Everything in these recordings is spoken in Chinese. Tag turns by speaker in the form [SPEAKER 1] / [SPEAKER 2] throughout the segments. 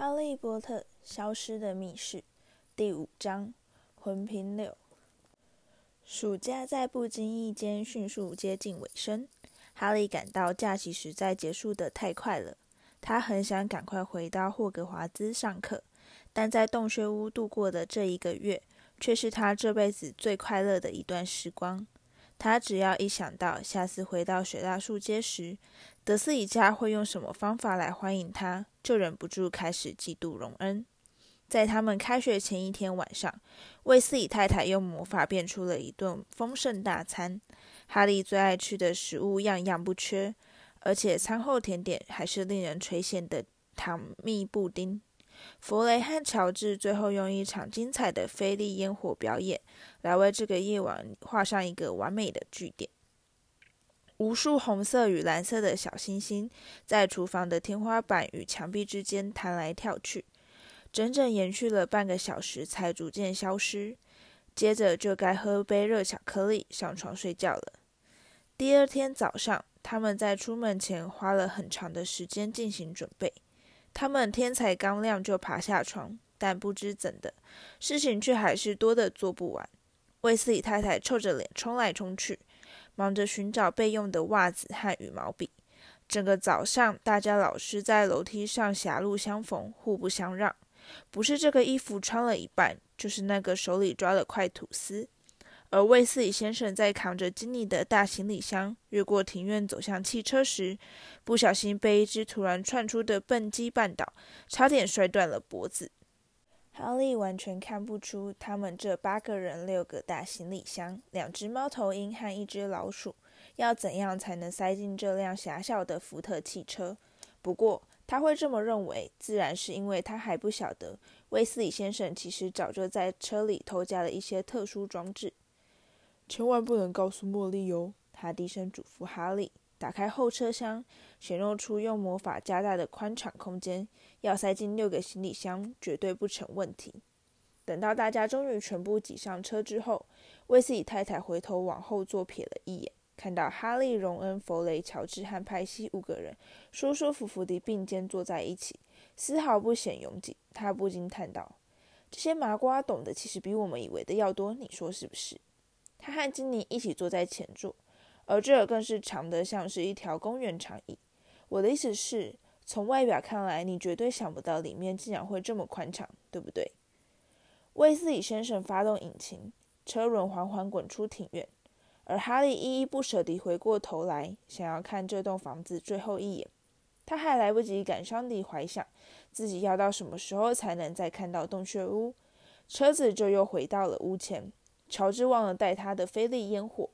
[SPEAKER 1] 哈利波特消失的密室第五章魂瓶六。暑假在不经意间迅速接近尾声，哈利感到假期实在结束得太快了。他很想赶快回到霍格华兹上课，但在洞穴屋度过的这一个月，却是他这辈子最快乐的一段时光。他只要一想到下次回到水大树街时，德斯一家会用什么方法来欢迎他，就忍不住开始嫉妒荣恩。在他们开学前一天晚上，卫斯理太太用魔法变出了一顿丰盛大餐，哈利最爱吃的食物样样不缺，而且餐后甜点还是令人垂涎的糖蜜布丁。弗雷和乔治最后用一场精彩的菲利烟火表演，来为这个夜晚画上一个完美的句点。无数红色与蓝色的小星星在厨房的天花板与墙壁之间弹来跳去，整整延续了半个小时才逐渐消失。接着就该喝杯热巧克力，上床睡觉了。第二天早上，他们在出门前花了很长的时间进行准备。他们天才刚亮就爬下床，但不知怎的，事情却还是多得做不完。卫斯理太太臭着脸冲来冲去，忙着寻找备用的袜子和羽毛笔。整个早上，大家老是在楼梯上狭路相逢，互不相让。不是这个衣服穿了一半，就是那个手里抓了块吐司。而卫斯理先生在扛着金妮的大行李箱越过庭院走向汽车时，不小心被一只突然窜出的笨鸡绊倒，差点摔断了脖子。哈利完全看不出他们这八个人、六个大行李箱、两只猫头鹰和一只老鼠要怎样才能塞进这辆狭小的福特汽车。不过他会这么认为，自然是因为他还不晓得威斯理先生其实早就在车里偷加了一些特殊装置。千万不能告诉茉莉哟！他低声嘱咐哈利。打开后车厢，显露出用魔法加大的宽敞空间，要塞进六个行李箱绝对不成问题。等到大家终于全部挤上车之后，威斯理太太回头往后座瞥了一眼，看到哈利、荣恩、弗雷、乔治和派西五个人舒舒服服地并肩坐在一起，丝毫不显拥挤。他不禁叹道：“这些麻瓜懂得其实比我们以为的要多，你说是不是？”他和金妮一起坐在前座，而这更是长得像是一条公园长椅。我的意思是，从外表看来，你绝对想不到里面竟然会这么宽敞，对不对？威斯理先生发动引擎，车轮缓缓滚出庭院，而哈利依依不舍地回过头来，想要看这栋房子最后一眼。他还来不及感伤地怀想自己要到什么时候才能再看到洞穴屋，车子就又回到了屋前。乔治忘了带他的菲利烟火。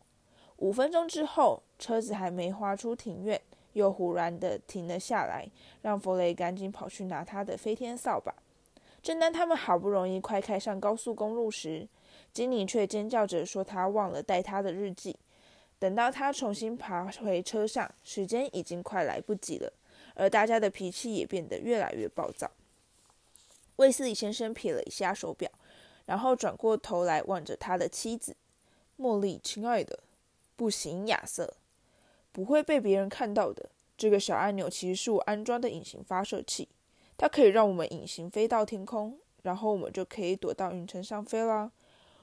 [SPEAKER 1] 五分钟之后，车子还没滑出庭院，又忽然的停了下来，让弗雷赶紧跑去拿他的飞天扫把。正当他们好不容易快开上高速公路时，金妮却尖叫着说他忘了带他的日记。等到他重新爬回车上，时间已经快来不及了，而大家的脾气也变得越来越暴躁。卫斯理先生瞥了一下手表。然后转过头来望着他的妻子，茉莉，亲爱的，不行，亚瑟，不会被别人看到的。这个小按钮其实是我安装的隐形发射器，它可以让我们隐形飞到天空，然后我们就可以躲到云层上飞啦。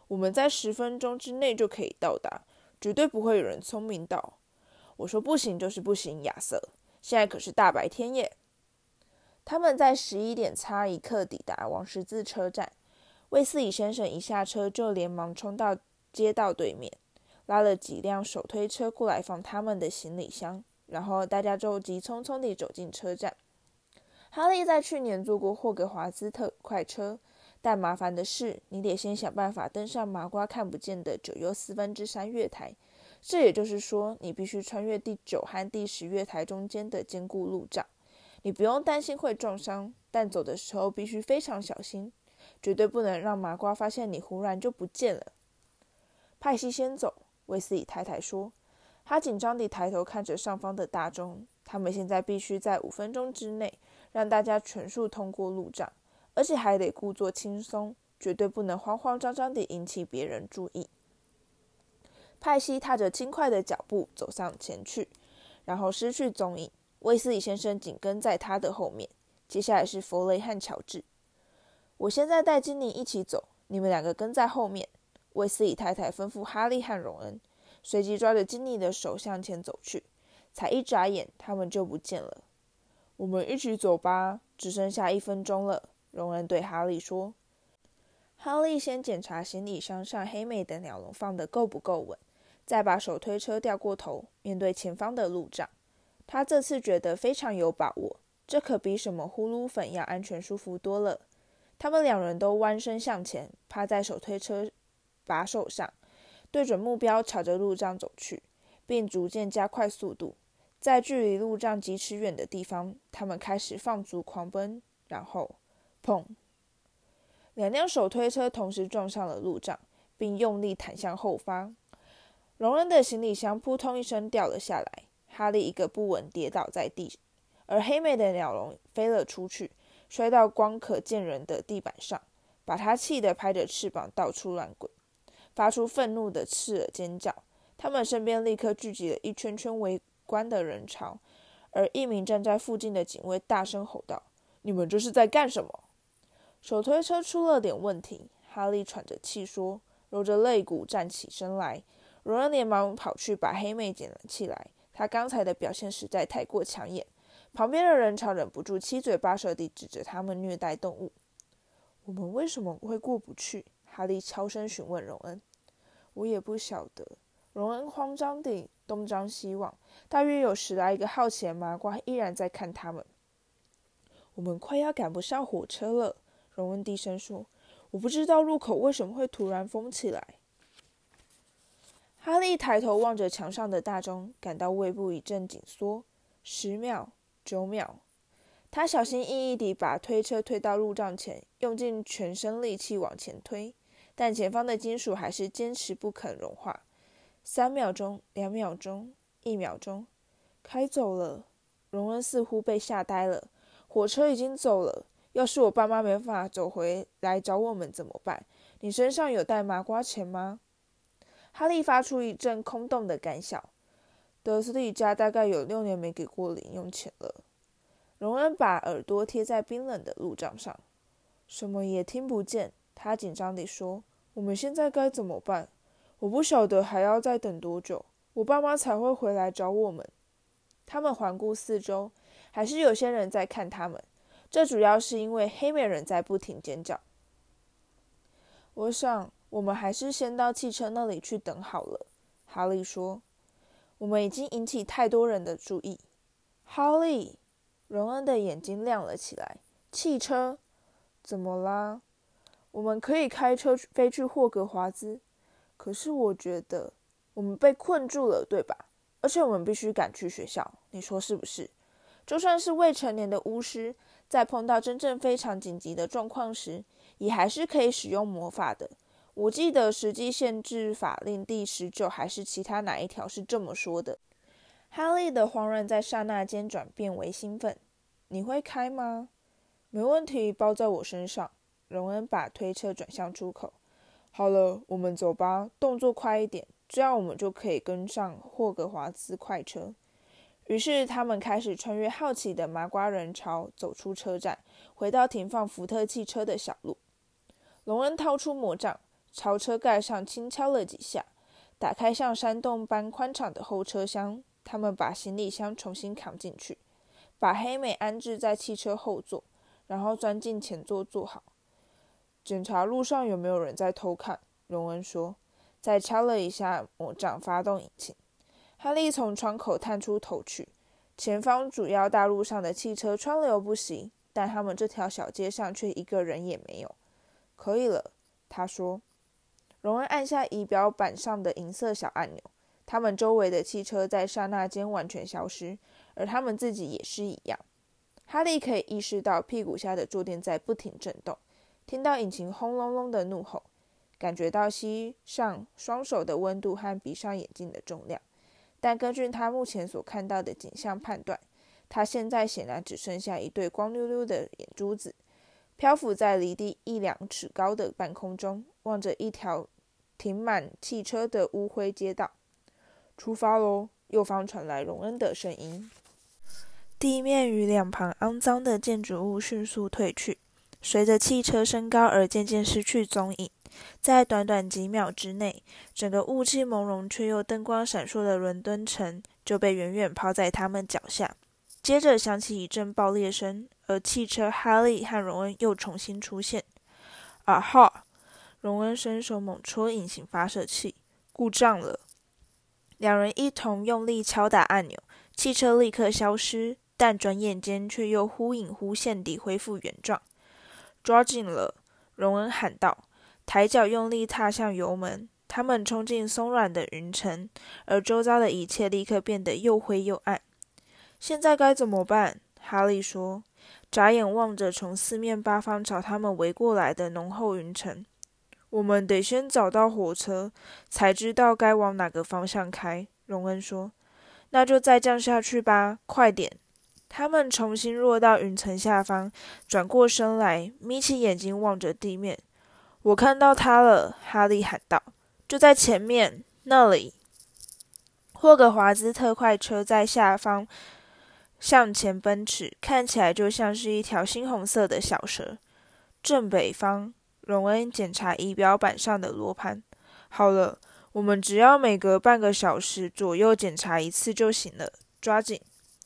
[SPEAKER 1] 我们在十分钟之内就可以到达，绝对不会有人聪明到。我说不行就是不行，亚瑟，现在可是大白天耶。他们在十一点差一刻抵达王十字车站。魏斯理先生一下车就连忙冲到街道对面，拉了几辆手推车过来放他们的行李箱，然后大家就急匆匆地走进车站。哈利在去年坐过霍格华兹特快车，但麻烦的是，你得先想办法登上麻瓜看不见的九又四分之三月台，这也就是说，你必须穿越第九和第十月台中间的坚固路障。你不用担心会撞伤，但走的时候必须非常小心。绝对不能让麻瓜发现你忽然就不见了。派西先走，威斯理太太说。他紧张地抬头看着上方的大钟，他们现在必须在五分钟之内让大家全数通过路障，而且还得故作轻松，绝对不能慌慌张张地引起别人注意。派西踏着轻快的脚步走上前去，然后失去踪影。威斯理先生紧跟在他的后面。接下来是弗雷和乔治。我现在带金妮一起走，你们两个跟在后面。威斯里太太吩咐哈利和荣恩，随即抓着金妮的手向前走去。才一眨眼，他们就不见了。我们一起走吧，只剩下一分钟了。荣恩对哈利说。哈利先检查行李箱上黑妹的鸟笼放得够不够稳，再把手推车调过头，面对前方的路障。他这次觉得非常有把握，这可比什么呼噜粉要安全舒服多了。他们两人都弯身向前，趴在手推车把手上，对准目标，朝着路障走去，并逐渐加快速度。在距离路障几尺远的地方，他们开始放足狂奔，然后，砰！两辆手推车同时撞上了路障，并用力弹向后方。龙恩的行李箱扑通一声掉了下来，哈利一个不稳跌倒在地，而黑妹的鸟笼飞了出去。摔到光可见人的地板上，把他气得拍着翅膀到处乱滚，发出愤怒的刺耳尖叫。他们身边立刻聚集了一圈圈围观的人潮，而一名站在附近的警卫大声吼道：“你们这是在干什么？”手推车出了点问题，哈利喘着气说，揉着肋骨站起身来。荣恩连忙跑去把黑妹捡了起来，他刚才的表现实在太过抢眼。旁边的人潮忍不住七嘴八舌地指着他们虐待动物。我们为什么会过不去？哈利悄声询问荣恩。我也不晓得。荣恩慌张地东张西望，大约有十来个好奇的麻瓜依然在看他们。我们快要赶不上火车了，荣恩低声说。我不知道入口为什么会突然封起来。哈利抬头望着墙上的大钟，感到胃部一阵紧缩。十秒。九秒，他小心翼翼地把推车推到路障前，用尽全身力气往前推，但前方的金属还是坚持不肯融化。三秒钟，两秒钟，一秒钟，开走了。荣恩似乎被吓呆了。火车已经走了。要是我爸妈没法走回来找我们怎么办？你身上有带麻瓜钱吗？哈利发出一阵空洞的感想。德斯利家大概有六年没给过零用钱了。荣恩把耳朵贴在冰冷的路障上，什么也听不见。他紧张地说：“我们现在该怎么办？我不晓得还要再等多久，我爸妈才会回来找我们。”他们环顾四周，还是有些人在看他们。这主要是因为黑美人在不停尖叫。我想，我们还是先到汽车那里去等好了。”哈利说。我们已经引起太多人的注意。哈利，荣恩的眼睛亮了起来。汽车？怎么啦？我们可以开车飞去霍格华兹。可是我觉得我们被困住了，对吧？而且我们必须赶去学校。你说是不是？就算是未成年的巫师，在碰到真正非常紧急的状况时，也还是可以使用魔法的。我记得实际限制法令第十九还是其他哪一条是这么说的？哈利的慌乱在刹那间转变为兴奋。你会开吗？没问题，包在我身上。荣恩把推车转向出口。好了，我们走吧，动作快一点，这样我们就可以跟上霍格华兹快车。于是他们开始穿越好奇的麻瓜人潮，走出车站，回到停放福特汽车的小路。隆恩掏出魔杖。朝车盖上轻敲了几下，打开像山洞般宽敞的后车厢。他们把行李箱重新扛进去，把黑美安置在汽车后座，然后钻进前座坐好，检查路上有没有人在偷看。荣恩说，再敲了一下魔杖，发动引擎。哈利从窗口探出头去，前方主要大路上的汽车川流不息，但他们这条小街上却一个人也没有。可以了，他说。荣恩按下仪表板上的银色小按钮，他们周围的汽车在刹那间完全消失，而他们自己也是一样。哈利可以意识到屁股下的坐垫在不停震动，听到引擎轰隆隆的怒吼，感觉到膝上双手的温度和闭上眼睛的重量。但根据他目前所看到的景象判断，他现在显然只剩下一对光溜溜的眼珠子，漂浮在离地一两尺高的半空中，望着一条。停满汽车的乌灰街道，出发喽！右方传来荣恩的声音。地面与两旁肮脏的建筑物迅速退去，随着汽车升高而渐渐失去踪影。在短短几秒之内，整个雾气朦胧却又灯光闪烁的伦敦城就被远远抛在他们脚下。接着响起一阵爆裂声，而汽车哈利和荣恩又重新出现。啊哈！荣恩伸手猛戳引擎发射器，故障了。两人一同用力敲打按钮，汽车立刻消失，但转眼间却又忽隐忽现地恢复原状。抓紧了！荣恩喊道，抬脚用力踏向油门。他们冲进松软的云层，而周遭的一切立刻变得又灰又暗。现在该怎么办？哈利说，眨眼望着从四面八方朝他们围过来的浓厚云层。我们得先找到火车，才知道该往哪个方向开。荣恩说：“那就再降下去吧，快点！”他们重新落到云层下方，转过身来，眯起眼睛望着地面。“我看到他了！”哈利喊道，“就在前面那里。”霍格华兹特快车在下方向前奔驰，看起来就像是一条猩红色的小蛇。正北方。荣恩检查仪表板上的罗盘。好了，我们只要每隔半个小时左右检查一次就行了。抓紧！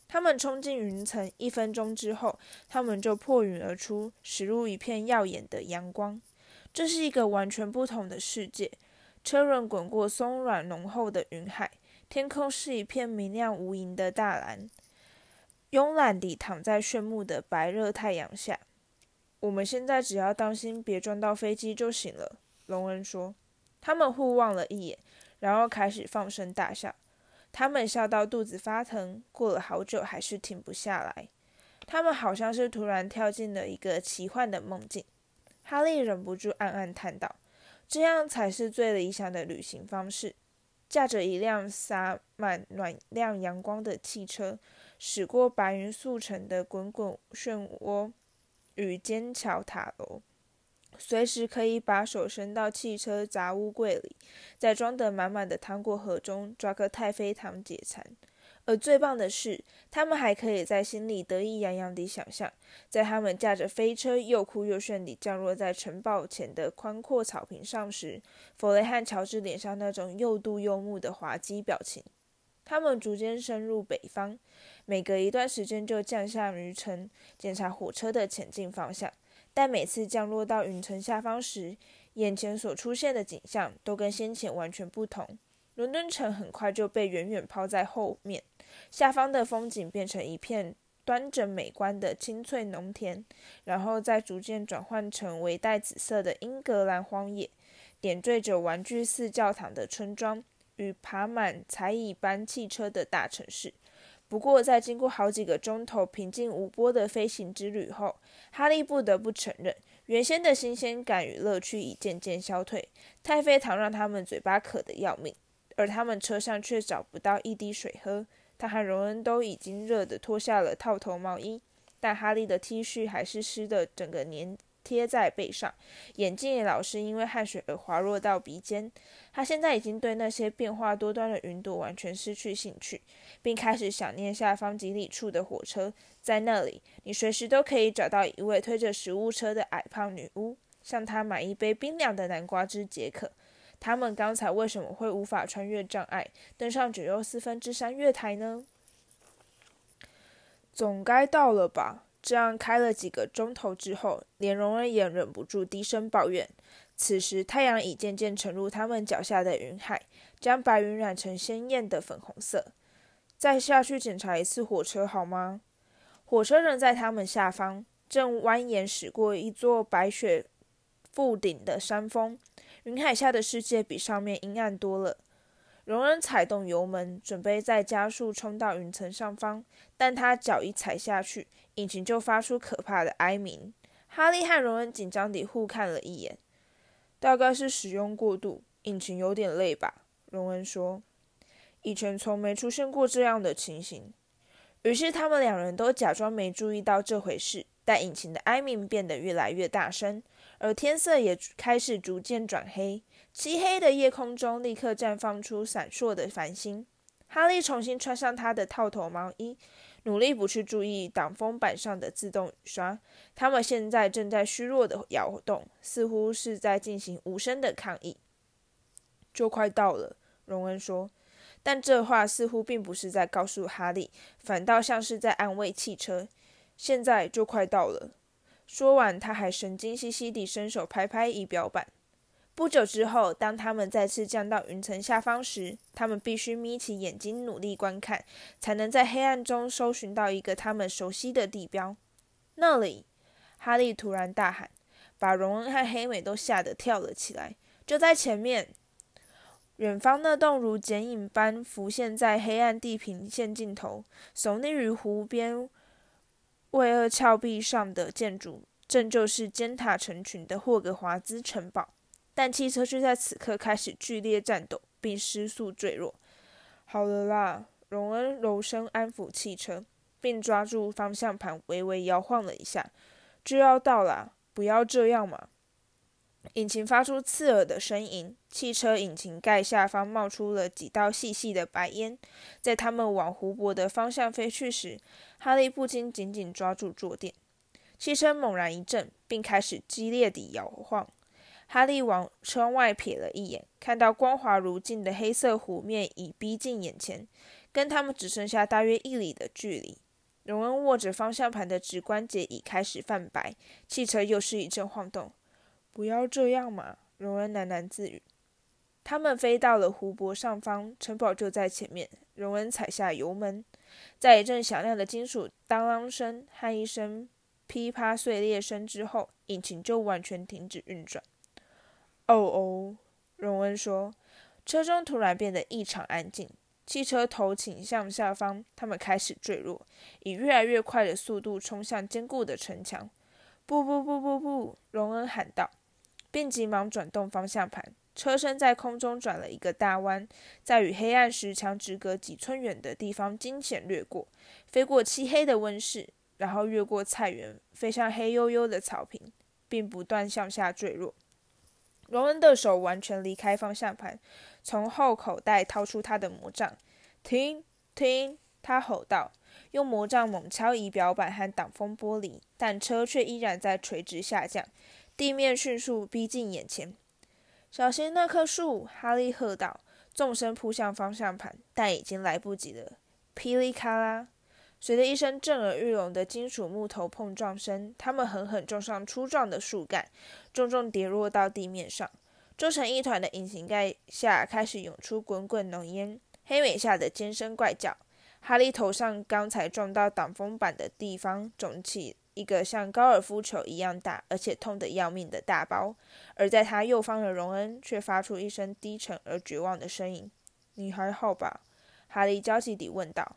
[SPEAKER 1] 他们冲进云层，一分钟之后，他们就破云而出，驶入一片耀眼的阳光。这是一个完全不同的世界。车轮滚过松软浓厚的云海，天空是一片明亮无垠的大蓝，慵懒地躺在炫目的白热太阳下。我们现在只要当心别撞到飞机就行了，隆恩说。他们互望了一眼，然后开始放声大笑。他们笑到肚子发疼，过了好久还是停不下来。他们好像是突然跳进了一个奇幻的梦境。哈利忍不住暗暗叹道：“这样才是最理想的旅行方式。”驾着一辆洒满暖亮阳光的汽车，驶过白云速成的滚滚漩涡。与尖桥塔楼，随时可以把手伸到汽车杂物柜里，在装得满满的糖果盒中抓颗太妃糖解馋。而最棒的是，他们还可以在心里得意洋洋地想象，在他们驾着飞车又酷又炫地降落在城堡前的宽阔草坪上时，弗雷和乔治脸上那种又妒又慕的滑稽表情。他们逐渐深入北方。每隔一段时间就降下云层，检查火车的前进方向。但每次降落到云层下方时，眼前所出现的景象都跟先前完全不同。伦敦城很快就被远远抛在后面，下方的风景变成一片端正美观的青翠农田，然后再逐渐转换成为带紫色的英格兰荒野，点缀着玩具似教堂的村庄与爬满彩蚁般汽车的大城市。不过，在经过好几个钟头平静无波的飞行之旅后，哈利不得不承认，原先的新鲜感与乐趣已渐渐消退。太妃糖让他们嘴巴渴得要命，而他们车上却找不到一滴水喝。他和荣恩都已经热得脱下了套头毛衣，但哈利的 T 恤还是湿的，整个粘贴在背上，眼镜也老是因为汗水而滑落到鼻尖。他现在已经对那些变化多端的云朵完全失去兴趣。并开始想念下方几里处的火车，在那里，你随时都可以找到一位推着食物车的矮胖女巫，向她买一杯冰凉的南瓜汁解渴。他们刚才为什么会无法穿越障碍，登上九又四分之三月台呢？总该到了吧？这样开了几个钟头之后，连荣恩也忍不住低声抱怨。此时，太阳已渐渐沉入他们脚下的云海，将白云染成鲜艳的粉红色。再下去检查一次火车好吗？火车仍在他们下方，正蜿蜒驶过一座白雪覆顶的山峰。云海下的世界比上面阴暗多了。荣恩踩动油门，准备再加速冲到云层上方，但他脚一踩下去，引擎就发出可怕的哀鸣。哈利和荣恩紧张地互看了一眼。大概是使用过度，引擎有点累吧？荣恩说。以前从没出现过这样的情形，于是他们两人都假装没注意到这回事。但引擎的哀鸣变得越来越大声，而天色也开始逐渐转黑。漆黑的夜空中立刻绽放出闪烁的繁星。哈利重新穿上他的套头毛衣，努力不去注意挡风板上的自动雨刷。他们现在正在虚弱的摇动，似乎是在进行无声的抗议。就快到了，荣恩说。但这话似乎并不是在告诉哈利，反倒像是在安慰汽车。现在就快到了。说完，他还神经兮兮地伸手拍拍仪表板。不久之后，当他们再次降到云层下方时，他们必须眯起眼睛努力观看，才能在黑暗中搜寻到一个他们熟悉的地标。那里，哈利突然大喊，把荣恩和黑美都吓得跳了起来。就在前面，远方那栋如剪影般浮现在黑暗地平线尽头、耸立于湖边巍峨峭壁上的建筑，正就是尖塔成群的霍格华兹城堡。但汽车却在此刻开始剧烈颤抖，并失速坠落。好了啦，荣恩柔声安抚汽车，并抓住方向盘微微摇晃了一下。就要到啦，不要这样嘛！引擎发出刺耳的声音，汽车引擎盖下方冒出了几道细细的白烟。在他们往湖泊的方向飞去时，哈利不禁紧紧抓住坐垫。汽车猛然一震，并开始激烈地摇晃。哈利往窗外瞥了一眼，看到光滑如镜的黑色湖面已逼近眼前，跟他们只剩下大约一里的距离。荣恩握着方向盘的指关节已开始泛白，汽车又是一阵晃动。不要这样嘛，荣恩喃喃自语。他们飞到了湖泊上方，城堡就在前面。荣恩踩下油门，在一阵响亮的金属当啷声和一声噼啪碎裂声之后，引擎就完全停止运转。哦哦，荣恩说。车中突然变得异常安静。汽车头倾向下方，他们开始坠落，以越来越快的速度冲向坚固的城墙。不不不不不！荣恩喊道，并急忙转动方向盘。车身在空中转了一个大弯，在与黑暗石墙只隔几寸远的地方惊险掠过，飞过漆黑的温室，然后越过菜园，飞向黑黝黝的草坪，并不断向下坠落。荣恩的手完全离开方向盘，从后口袋掏出他的魔杖。停！停！他吼道，用魔杖猛敲仪表板和挡风玻璃，但车却依然在垂直下降，地面迅速逼近眼前。小心那棵树！哈利喝道，纵身扑向方向盘，但已经来不及了。噼里咔啦！随着一声震耳欲聋的金属木头碰撞声，他们狠狠撞上粗壮的树干，重重跌落到地面上。皱成一团的引擎盖下开始涌出滚滚浓烟。黑美吓得尖声怪叫。哈利头上刚才撞到挡风板的地方肿起一个像高尔夫球一样大，而且痛得要命的大包。而在他右方的荣恩却发出一声低沉而绝望的声音：“你还好吧？”哈利焦急地问道。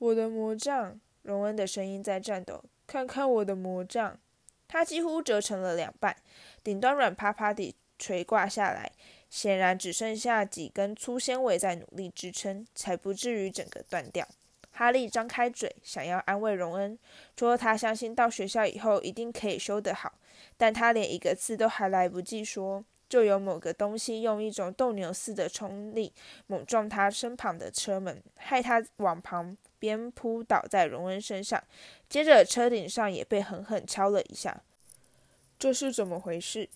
[SPEAKER 1] 我的魔杖，荣恩的声音在颤抖。看看我的魔杖，它几乎折成了两半，顶端软趴趴地垂挂下来，显然只剩下几根粗纤维在努力支撑，才不至于整个断掉。哈利张开嘴，想要安慰荣恩，说他相信到学校以后一定可以修得好，但他连一个字都还来不及说。就有某个东西用一种斗牛似的冲力猛撞他身旁的车门，害他往旁边扑倒在荣恩身上。接着车顶上也被狠狠敲了一下。这是怎么回事？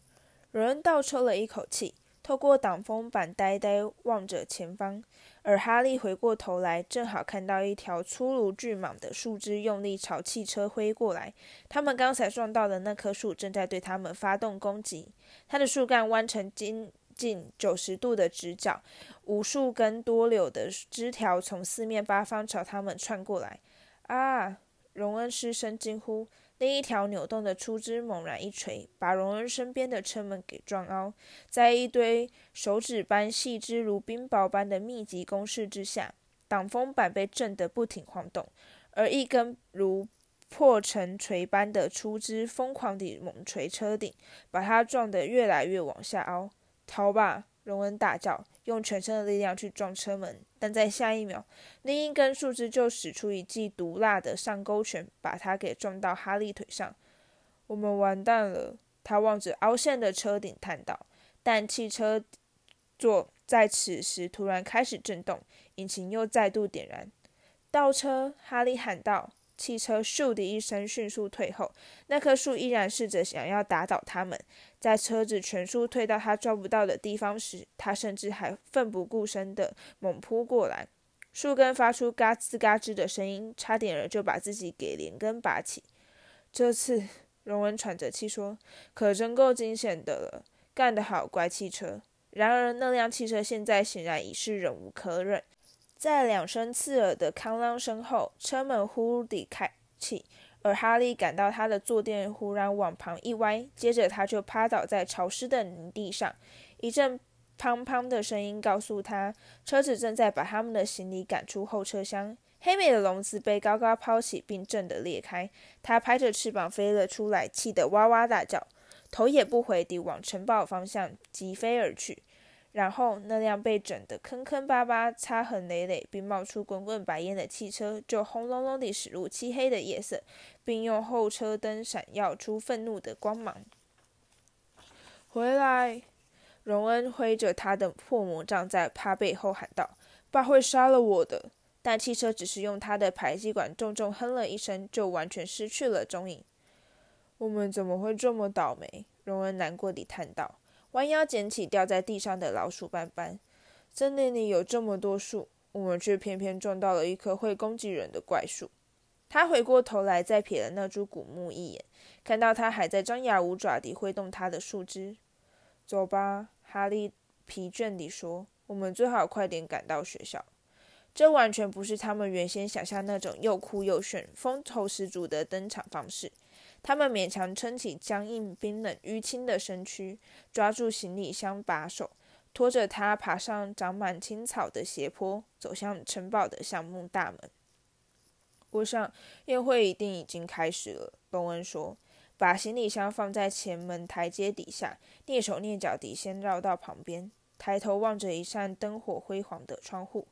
[SPEAKER 1] 荣恩倒抽了一口气。透过挡风板，呆呆望着前方，而哈利回过头来，正好看到一条粗如巨蟒的树枝用力朝汽车挥过来。他们刚才撞到的那棵树正在对他们发动攻击。它的树干弯成金近九十度的直角，无数根多柳的枝条从四面八方朝他们窜过来。啊！荣恩失声惊呼。另一条扭动的粗枝猛然一锤，把荣恩身边的车门给撞凹。在一堆手指般细枝如冰雹般的密集攻势之下，挡风板被震得不停晃动，而一根如破城锤般的粗枝疯狂地猛捶车顶，把它撞得越来越往下凹。逃吧！荣恩大叫，用全身的力量去撞车门，但在下一秒，另一根树枝就使出一记毒辣的上勾拳，把他给撞到哈利腿上。我们完蛋了！他望着凹陷的车顶叹道。但汽车座在此时突然开始震动，引擎又再度点燃。倒车！哈利喊道。汽车咻的一声迅速退后，那棵树依然试着想要打倒他们。在车子全速退到他抓不到的地方时，他甚至还奋不顾身地猛扑过来。树根发出嘎吱嘎吱的声音，差点儿就把自己给连根拔起。这次，荣恩喘着气说：“可真够惊险的了，干得好，乖汽车。”然而，那辆汽车现在显然已是忍无可忍。在两声刺耳的哐啷声后，车门忽地开启，而哈利感到他的坐垫忽然往旁一歪，接着他就趴倒在潮湿的泥地上。一阵砰砰的声音告诉他，车子正在把他们的行李赶出后车厢。黑美的笼子被高高抛起，并震得裂开，它拍着翅膀飞了出来，气得哇哇大叫，头也不回地往城堡方向疾飞而去。然后，那辆被整得坑坑巴巴、擦痕累累，并冒出滚滚白烟的汽车，就轰隆隆地驶入漆黑的夜色，并用后车灯闪耀出愤怒的光芒。回来！荣恩挥着他的破魔杖在他背后喊道：“爸会杀了我的！”但汽车只是用他的排气管重重哼了一声，就完全失去了踪影。我们怎么会这么倒霉？荣恩难过地叹道。弯腰捡起掉在地上的老鼠斑斑。森林里有这么多树，我们却偏偏撞到了一棵会攻击人的怪树。他回过头来，再瞥了那株古木一眼，看到它还在张牙舞爪地挥动它的树枝。走吧，哈利疲倦地说：“我们最好快点赶到学校。”这完全不是他们原先想象那种又酷又炫、风头十足的登场方式。他们勉强撑起僵硬、冰冷、淤青的身躯，抓住行李箱把手，拖着它爬上长满青草的斜坡，走向城堡的橡木大门。我想宴会一定已经开始了，隆恩说，把行李箱放在前门台阶底下，蹑手蹑脚地先绕到旁边，抬头望着一扇灯火辉煌的窗户。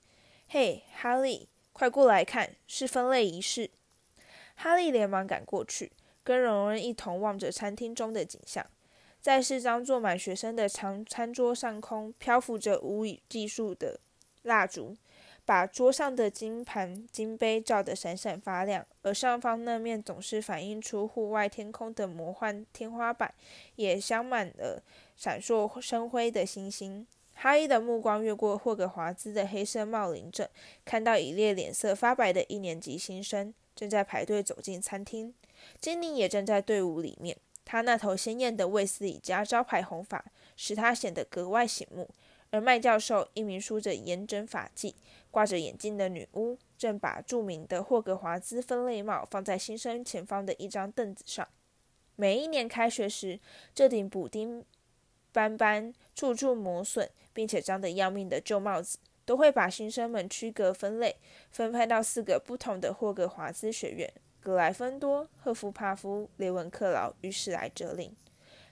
[SPEAKER 1] 嘿，哈利，快过来看，是分类仪式。哈利连忙赶过去。跟荣恩一同望着餐厅中的景象，在四张坐满学生的长餐桌上空漂浮着无以计数的蜡烛，把桌上的金盘金杯照得闪闪发亮。而上方那面总是反映出户外天空的魔幻天花板，也镶满了闪烁生辉的星星。哈伊的目光越过霍格华兹的黑色帽领阵，看到一列脸色发白的一年级新生正在排队走进餐厅。精灵也站在队伍里面，他那头鲜艳的卫斯理家招牌红发使他显得格外醒目。而麦教授，一名梳着严整发髻、挂着眼镜的女巫，正把著名的霍格华兹分类帽放在新生前方的一张凳子上。每一年开学时，这顶补丁斑斑、处处磨损，并且脏得要命的旧帽子，都会把新生们区隔分类，分派到四个不同的霍格华兹学院。格莱芬多、赫夫帕夫、雷文克劳与史莱哲林。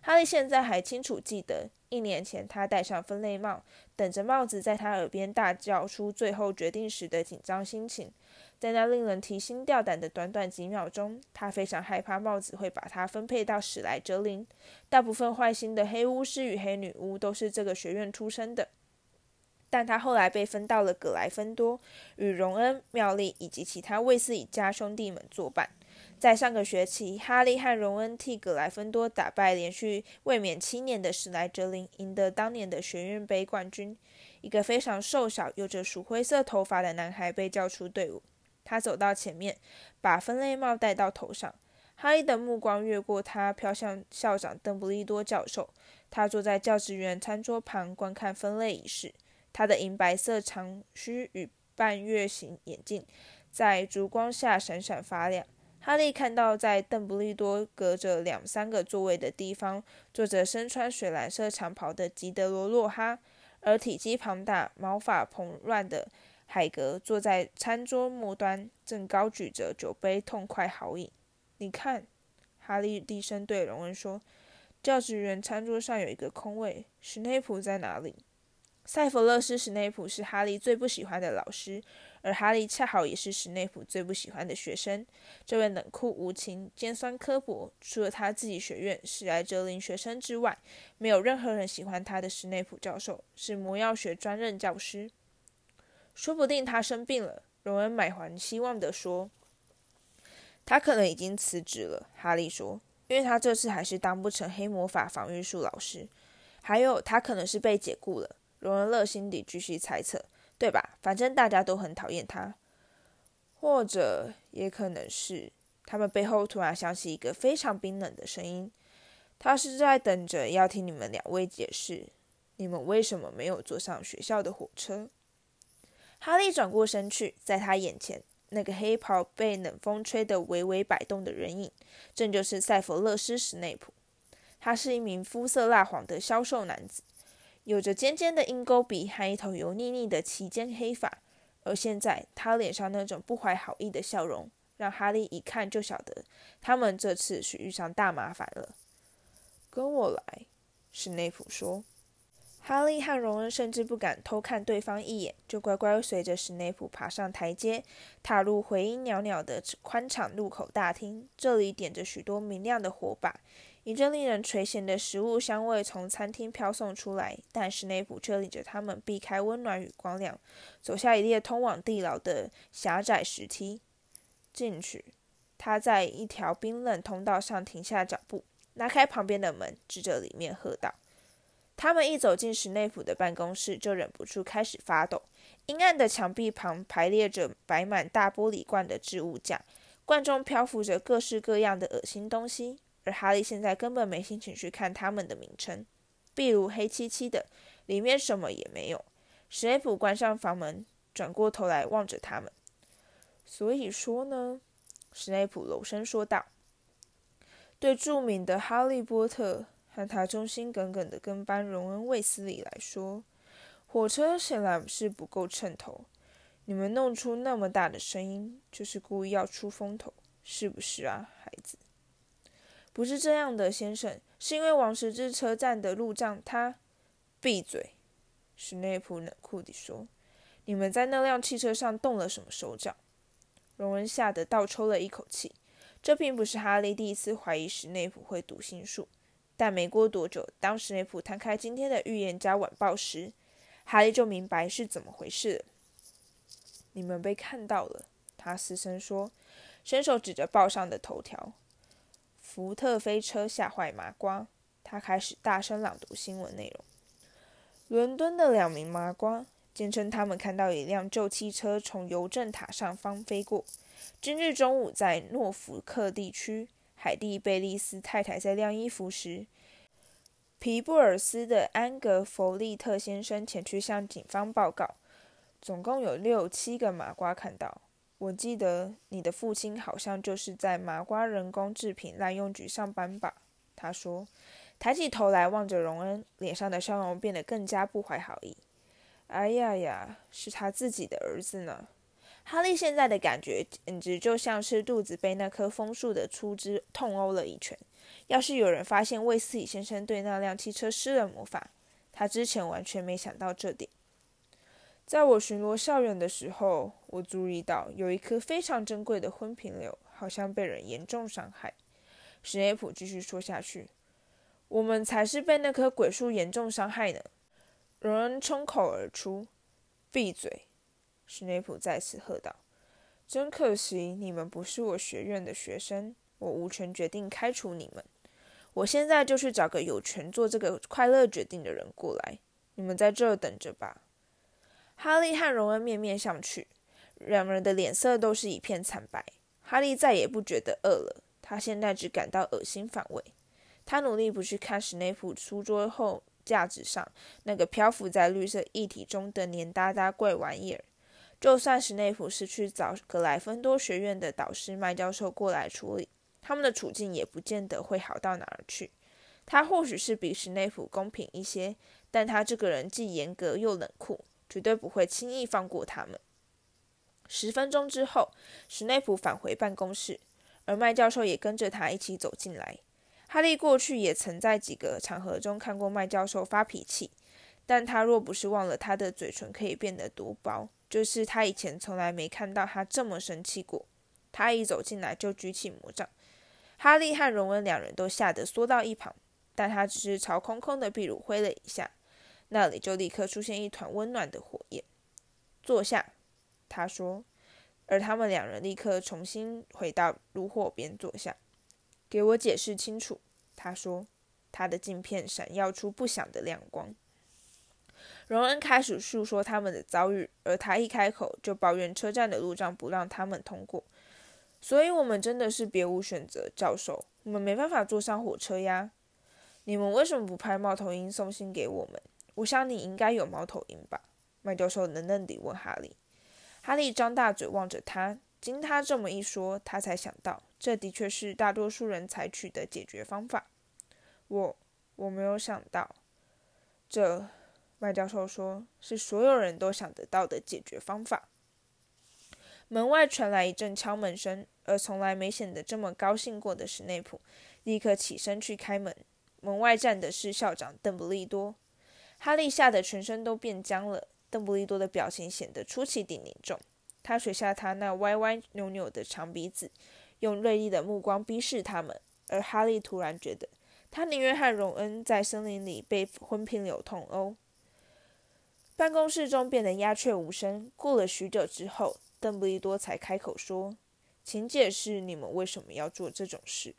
[SPEAKER 1] 哈利现在还清楚记得，一年前他戴上分类帽，等着帽子在他耳边大叫出最后决定时的紧张心情。在那令人提心吊胆的短短几秒钟，他非常害怕帽子会把他分配到史莱哲林。大部分坏心的黑巫师与黑女巫都是这个学院出身的。但他后来被分到了格莱芬多，与荣恩、妙丽以及其他卫斯理家兄弟们作伴。在上个学期，哈利和荣恩替格莱芬多打败连续卫冕七年的史莱哲林，赢得当年的学院杯冠军。一个非常瘦小、有着鼠灰色头发的男孩被叫出队伍。他走到前面，把分类帽戴到头上。哈利的目光越过他，飘向校长邓布利多教授。他坐在教职员餐桌旁，观看分类仪式。他的银白色长须与半月形眼镜在烛光下闪闪发亮。哈利看到，在邓布利多隔着两三个座位的地方，坐着身穿水蓝色长袍的吉德罗·洛哈，而体积庞大、毛发蓬乱的海格坐在餐桌末端，正高举着酒杯，痛快豪饮。你看，哈利低声对荣恩说：“教职员餐桌上有一个空位，史内普在哪里？”塞弗勒斯·史内普是哈利最不喜欢的老师，而哈利恰好也是史内普最不喜欢的学生。这位冷酷无情、尖酸刻薄，除了他自己学院史莱哲林学生之外，没有任何人喜欢他的史内普教授，是魔药学专任教师。说不定他生病了，荣恩满怀希望地说：“他可能已经辞职了。”哈利说：“因为他这次还是当不成黑魔法防御术老师。还有，他可能是被解雇了。”荣恩乐心底继续猜测：“对吧？反正大家都很讨厌他。或者也可能是……”他们背后突然响起一个非常冰冷的声音：“他是在等着要听你们两位解释，你们为什么没有坐上学校的火车。”哈利转过身去，在他眼前，那个黑袍被冷风吹得微微摆动的人影，正就是塞弗勒斯·史内普。他是一名肤色蜡黄的消瘦男子，有着尖尖的鹰钩鼻和一头油腻腻的齐肩黑发。而现在，他脸上那种不怀好意的笑容，让哈利一看就晓得，他们这次是遇上大麻烦了。跟我来，史内普说。哈利和荣恩甚至不敢偷看对方一眼，就乖乖随着史内普爬上台阶，踏入回音袅袅的宽敞入口大厅。这里点着许多明亮的火把，一阵令人垂涎的食物香味从餐厅飘送出来。但史内普却领着他们避开温暖与光亮，走下一列通往地牢的狭窄石梯。进去，他在一条冰冷通道上停下脚步，拉开旁边的门，指着里面喝道。他们一走进史内普的办公室，就忍不住开始发抖。阴暗的墙壁旁排列着摆满大玻璃罐的置物架，罐中漂浮着各式各样的恶心东西。而哈利现在根本没心情去看他们的名称，壁炉黑漆漆的，里面什么也没有。史内普关上房门，转过头来望着他们。所以说呢，史内普柔声说道：“对著名的哈利波特。”和他忠心耿耿的跟班荣恩·卫斯理来说，火车显然是不够称头。你们弄出那么大的声音，就是故意要出风头，是不是啊，孩子？不是这样的，先生，是因为王十字车站的路障，他……闭嘴！史内普冷酷地说：“你们在那辆汽车上动了什么手脚？”荣恩吓得倒抽了一口气。这并不是哈利第一次怀疑史内普会读心术。但没过多久，当史内普摊开今天的《预言家晚报》时，哈利就明白是怎么回事了。你们被看到了，他嘶声说，伸手指着报上的头条：“福特飞车吓坏麻瓜。”他开始大声朗读新闻内容：伦敦的两名麻瓜坚称，他们看到一辆旧汽车从邮政塔上方飞过。今日中午，在诺福克地区。海蒂·贝利斯太太在晾衣服时，皮布尔斯的安格弗利特先生前去向警方报告。总共有六七个麻瓜看到。我记得你的父亲好像就是在麻瓜人工制品滥用局上班吧？他说，抬起头来望着荣恩，脸上的笑容变得更加不怀好意。哎呀呀，是他自己的儿子呢。哈利现在的感觉简直就像是肚子被那棵枫树的粗枝痛殴了一拳。要是有人发现卫斯理先生对那辆汽车施了魔法，他之前完全没想到这点。在我巡逻校园的时候，我注意到有一颗非常珍贵的昏瓶柳，好像被人严重伤害。史内普继续说下去：“我们才是被那棵鬼树严重伤害呢。”荣恩冲口而出：“闭嘴！”史内普再次喝道：“真可惜，你们不是我学院的学生，我无权决定开除你们。我现在就去找个有权做这个快乐决定的人过来。你们在这儿等着吧。”哈利和荣恩面面相觑，两人的脸色都是一片惨白。哈利再也不觉得饿了，他现在只感到恶心反胃。他努力不去看史内普书桌后架子上那个漂浮在绿色液体中的黏哒哒怪玩意儿。就算史内普是去找格莱芬多学院的导师麦教授过来处理，他们的处境也不见得会好到哪儿去。他或许是比史内普公平一些，但他这个人既严格又冷酷，绝对不会轻易放过他们。十分钟之后，史内普返回办公室，而麦教授也跟着他一起走进来。哈利过去也曾在几个场合中看过麦教授发脾气，但他若不是忘了他的嘴唇可以变得多薄。就是他以前从来没看到他这么生气过。他一走进来就举起魔杖，哈利和荣恩两人都吓得缩到一旁。但他只是朝空空的壁炉挥了一下，那里就立刻出现一团温暖的火焰。坐下，他说。而他们两人立刻重新回到炉火边坐下。给我解释清楚，他说。他的镜片闪耀出不祥的亮光。荣恩开始诉说他们的遭遇，而他一开口就抱怨车站的路障不让他们通过。所以，我们真的是别无选择，教授。我们没办法坐上火车呀。你们为什么不派猫头鹰送信给我们？我想你应该有猫头鹰吧？麦教授冷冷地问哈利。哈利张大嘴望着他。经他这么一说，他才想到，这的确是大多数人采取的解决方法。我我没有想到，这麦教授说是所有人都想得到的解决方法。门外传来一阵敲门声，而从来没显得这么高兴过的史内普立刻起身去开门。门外站的是校长邓布利多。哈利吓得全身都变僵了。邓布利多的表情显得出奇地凝重，他垂下他那歪歪扭扭的长鼻子，用锐利的目光逼视他们。而哈利突然觉得。他宁愿和荣恩在森林里被昏平柳痛殴。办公室中变得鸦雀无声。过了许久之后，邓布利多才开口说：“请解释你们为什么要做这种事。”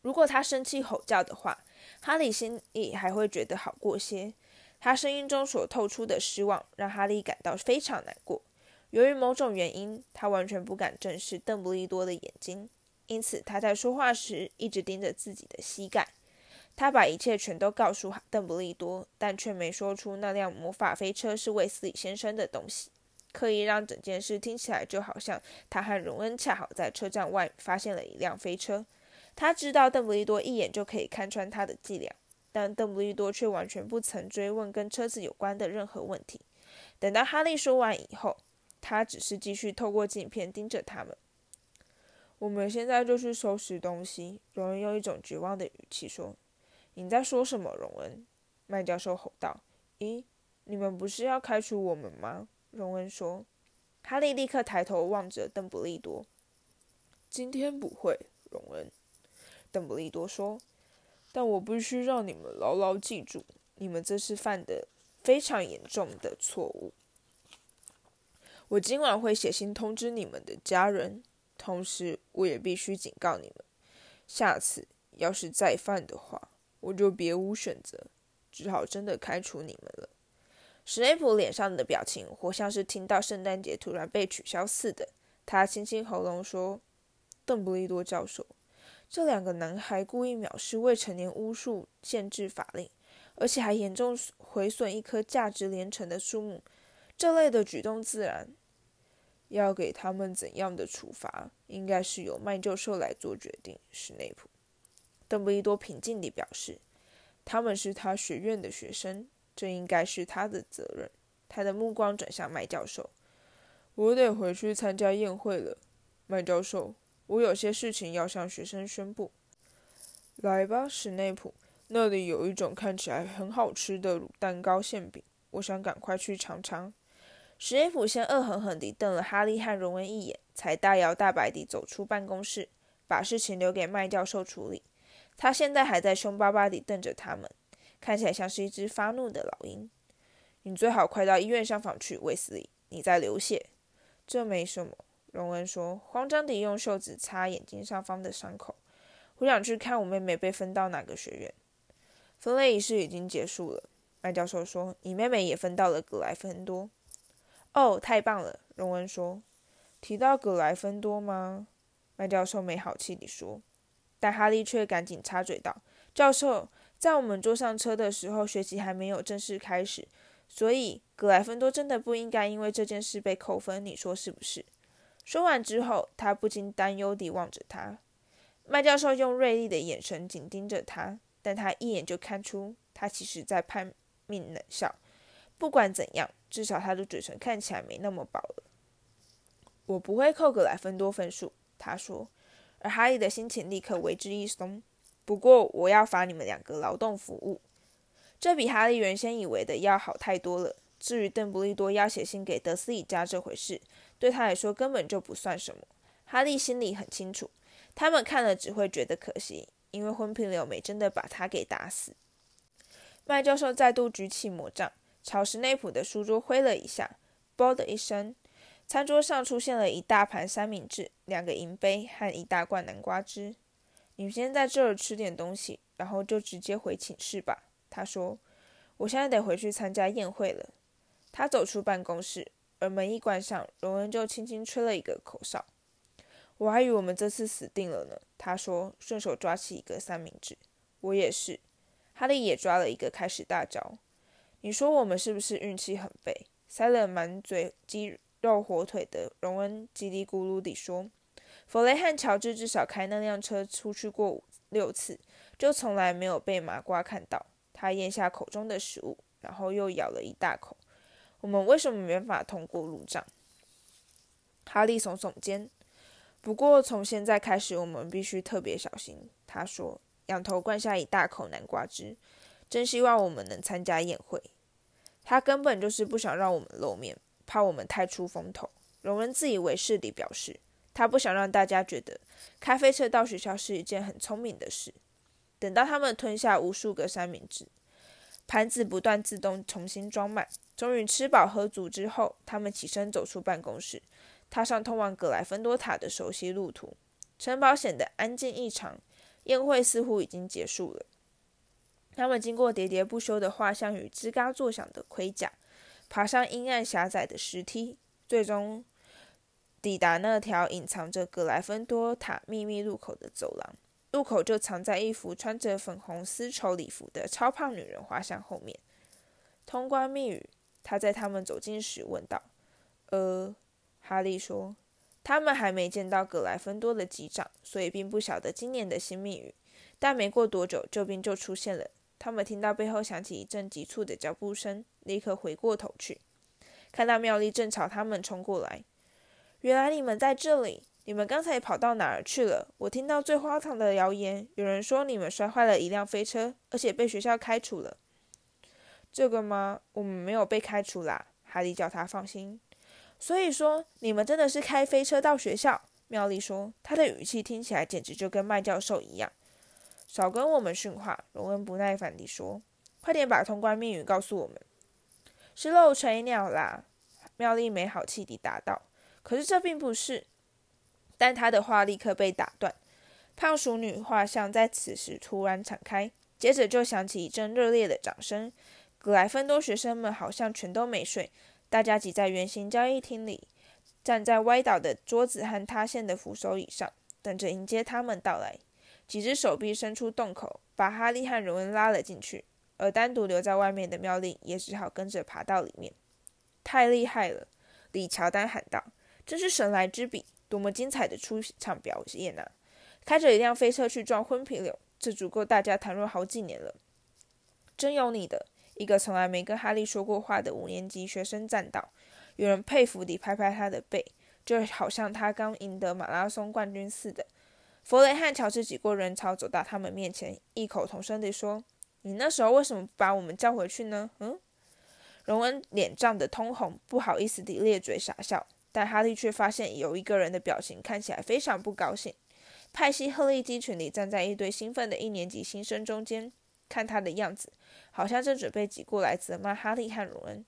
[SPEAKER 1] 如果他生气吼叫的话，哈利心里还会觉得好过些。他声音中所透出的失望让哈利感到非常难过。由于某种原因，他完全不敢正视邓布利多的眼睛。因此，他在说话时一直盯着自己的膝盖。他把一切全都告诉邓布利多，但却没说出那辆魔法飞车是卫斯理先生的东西，刻意让整件事听起来就好像他和荣恩恰好在车站外发现了一辆飞车。他知道邓布利多一眼就可以看穿他的伎俩，但邓布利多却完全不曾追问跟车子有关的任何问题。等到哈利说完以后，他只是继续透过镜片盯着他们。我们现在就去收拾东西。”荣恩用一种绝望的语气说。“你在说什么？”荣恩，麦教授吼道。“咦，你们不是要开除我们吗？”荣恩说。哈利立刻抬头望着邓布利多。“今天不会。”荣恩，邓布利多说。“但我必须让你们牢牢记住，你们这是犯的非常严重的错误。我今晚会写信通知你们的家人。”同时，我也必须警告你们，下次要是再犯的话，我就别无选择，只好真的开除你们了。史内普脸上的表情，活像是听到圣诞节突然被取消似的。他清清喉咙说：“邓布利多教授，这两个男孩故意藐视未成年巫术限制法令，而且还严重毁损一棵价值连城的树木，这类的举动自然……”要给他们怎样的处罚，应该是由麦教授来做决定。史内普，邓布利多平静地表示：“他们是他学院的学生，这应该是他的责任。”他的目光转向麦教授：“我得回去参加宴会了，麦教授，我有些事情要向学生宣布。”来吧，史内普，那里有一种看起来很好吃的卤蛋糕馅饼，我想赶快去尝尝。史内普先恶狠狠地瞪了哈利和荣恩一眼，才大摇大摆地走出办公室，把事情留给麦教授处理。他现在还在凶巴巴地瞪着他们，看起来像是一只发怒的老鹰。你最好快到医院上访去，卫斯理，你在流血。这没什么，荣恩说，慌张地用袖子擦眼睛上方的伤口。我想去看我妹妹被分到哪个学院。分类仪式已经结束了，麦教授说，你妹妹也分到了格莱芬多。哦，太棒了！荣恩说。提到格莱芬多吗？麦教授没好气地说。但哈利却赶紧插嘴道：“教授，在我们坐上车的时候，学习还没有正式开始，所以格莱芬多真的不应该因为这件事被扣分，你说是不是？”说完之后，他不禁担忧地望着他。麦教授用锐利的眼神紧盯着他，但他一眼就看出他其实在拼命冷笑。不管怎样。至少他的嘴唇看起来没那么薄了。我不会扣格莱芬多分数，他说。而哈利的心情立刻为之一松。不过我要罚你们两个劳动服务，这比哈利原先以为的要好太多了。至于邓布利多要写信给德斯里家这回事，对他来说根本就不算什么。哈利心里很清楚，他们看了只会觉得可惜，因为昏平柳没真的把他给打死。麦教授再度举起魔杖。朝史内普的书桌挥了一下，啵的一声，餐桌上出现了一大盘三明治、两个银杯和一大罐南瓜汁。你们先在这儿吃点东西，然后就直接回寝室吧。他说：“我现在得回去参加宴会了。”他走出办公室，而门一关上，荣恩就轻轻吹了一个口哨。我还以为我们这次死定了呢。他说，顺手抓起一个三明治。我也是。哈利也抓了一个，开始大嚼。你说我们是不是运气很背？塞了满嘴鸡肉火腿的荣恩叽里咕噜地说：“弗雷和乔治至少开那辆车出去过五六次，就从来没有被麻瓜看到。”他咽下口中的食物，然后又咬了一大口。我们为什么没法通过路障？哈利耸耸肩。不过从现在开始，我们必须特别小心。他说，仰头灌下一大口南瓜汁。真希望我们能参加宴会。他根本就是不想让我们露面，怕我们太出风头。荣恩自以为是地表示，他不想让大家觉得开飞车到学校是一件很聪明的事。等到他们吞下无数个三明治，盘子不断自动重新装满，终于吃饱喝足之后，他们起身走出办公室，踏上通往格莱芬多塔的熟悉路途。城堡显得安静异常，宴会似乎已经结束了。他们经过喋喋不休的画像与吱嘎作响的盔甲，爬上阴暗狭窄的石梯，最终抵达那条隐藏着格莱芬多塔秘密入口的走廊。入口就藏在一幅穿着粉红丝绸礼服的超胖女人画像后面。通关密语，他在他们走近时问道：“呃，哈利说，他们还没见到格莱芬多的机长，所以并不晓得今年的新密语。但没过多久，救兵就出现了。”他们听到背后响起一阵急促的脚步声，立刻回过头去，看到妙丽正朝他们冲过来。原来你们在这里！你们刚才跑到哪儿去了？我听到最荒唐的谣言，有人说你们摔坏了一辆飞车，而且被学校开除了。这个吗？我们没有被开除啦。哈利叫他放心。所以说，你们真的是开飞车到学校？妙丽说，她的语气听起来简直就跟麦教授一样。少跟我们训话，荣恩不耐烦地说：“快点把通关密语告诉我们。”是漏锤鸟啦！妙丽没好气地答道。可是这并不是。但他的话立刻被打断。胖鼠女画像在此时突然敞开，接着就响起一阵热烈的掌声。格莱芬多学生们好像全都没睡，大家挤在圆形交易厅里，站在歪倒的桌子和塌陷的扶手椅上，等着迎接他们到来。几只手臂伸出洞口，把哈利和荣恩拉了进去，而单独留在外面的妙丽也只好跟着爬到里面。太厉害了！李乔丹喊道：“真是神来之笔，多么精彩的出场表演啊！开着一辆飞车去撞昏皮柳，这足够大家谈论好几年了。”真有你的！一个从来没跟哈利说过话的五年级学生赞道。有人佩服地拍拍他的背，就好像他刚赢得马拉松冠军似的。弗雷和乔治挤过人潮，走到他们面前，异口同声地说：“你那时候为什么不把我们叫回去呢？”嗯，荣恩脸涨得通红，不好意思地咧嘴傻笑。但哈利却发现有一个人的表情看起来非常不高兴。派西赫利鸡群里站在一堆兴奋的一年级新生中间，看他的样子，好像正准备挤过来责骂哈利和荣恩。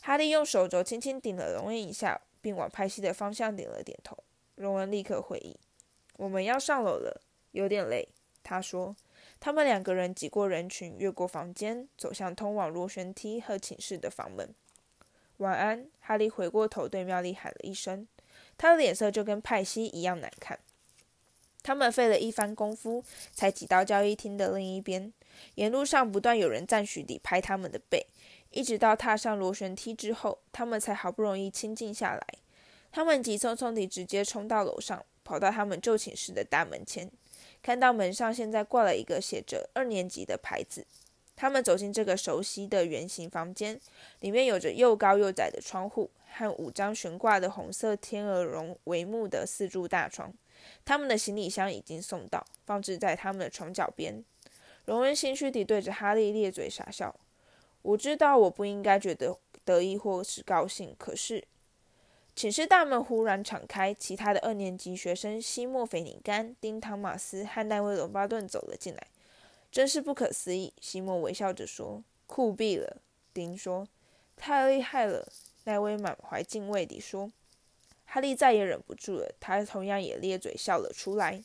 [SPEAKER 1] 哈利用手肘轻轻顶了荣恩一下，并往派西的方向点了点头。荣恩立刻回忆。我们要上楼了，有点累。他说：“他们两个人挤过人群，越过房间，走向通往螺旋梯和寝室的房门。”晚安，哈利回过头对妙丽喊了一声，他的脸色就跟派西一样难看。他们费了一番功夫，才挤到交易厅的另一边。沿路上不断有人赞许地拍他们的背，一直到踏上螺旋梯之后，他们才好不容易清静下来。他们急匆匆地直接冲到楼上。跑到他们旧寝室的大门前，看到门上现在挂了一个写着“二年级”的牌子。他们走进这个熟悉的圆形房间，里面有着又高又窄的窗户和五张悬挂的红色天鹅绒帷幕的四柱大床。他们的行李箱已经送到，放置在他们的床脚边。荣恩心虚地对着哈利咧嘴傻笑。我知道我不应该觉得得意或是高兴，可是……寝室大门忽然敞开，其他的二年级学生西莫·菲尼甘、丁·汤马斯和奈威·隆巴顿走了进来。真是不可思议，西莫微笑着说。酷毙了，丁说。太厉害了，奈威满怀敬畏地说。哈利再也忍不住了，他同样也咧嘴笑了出来。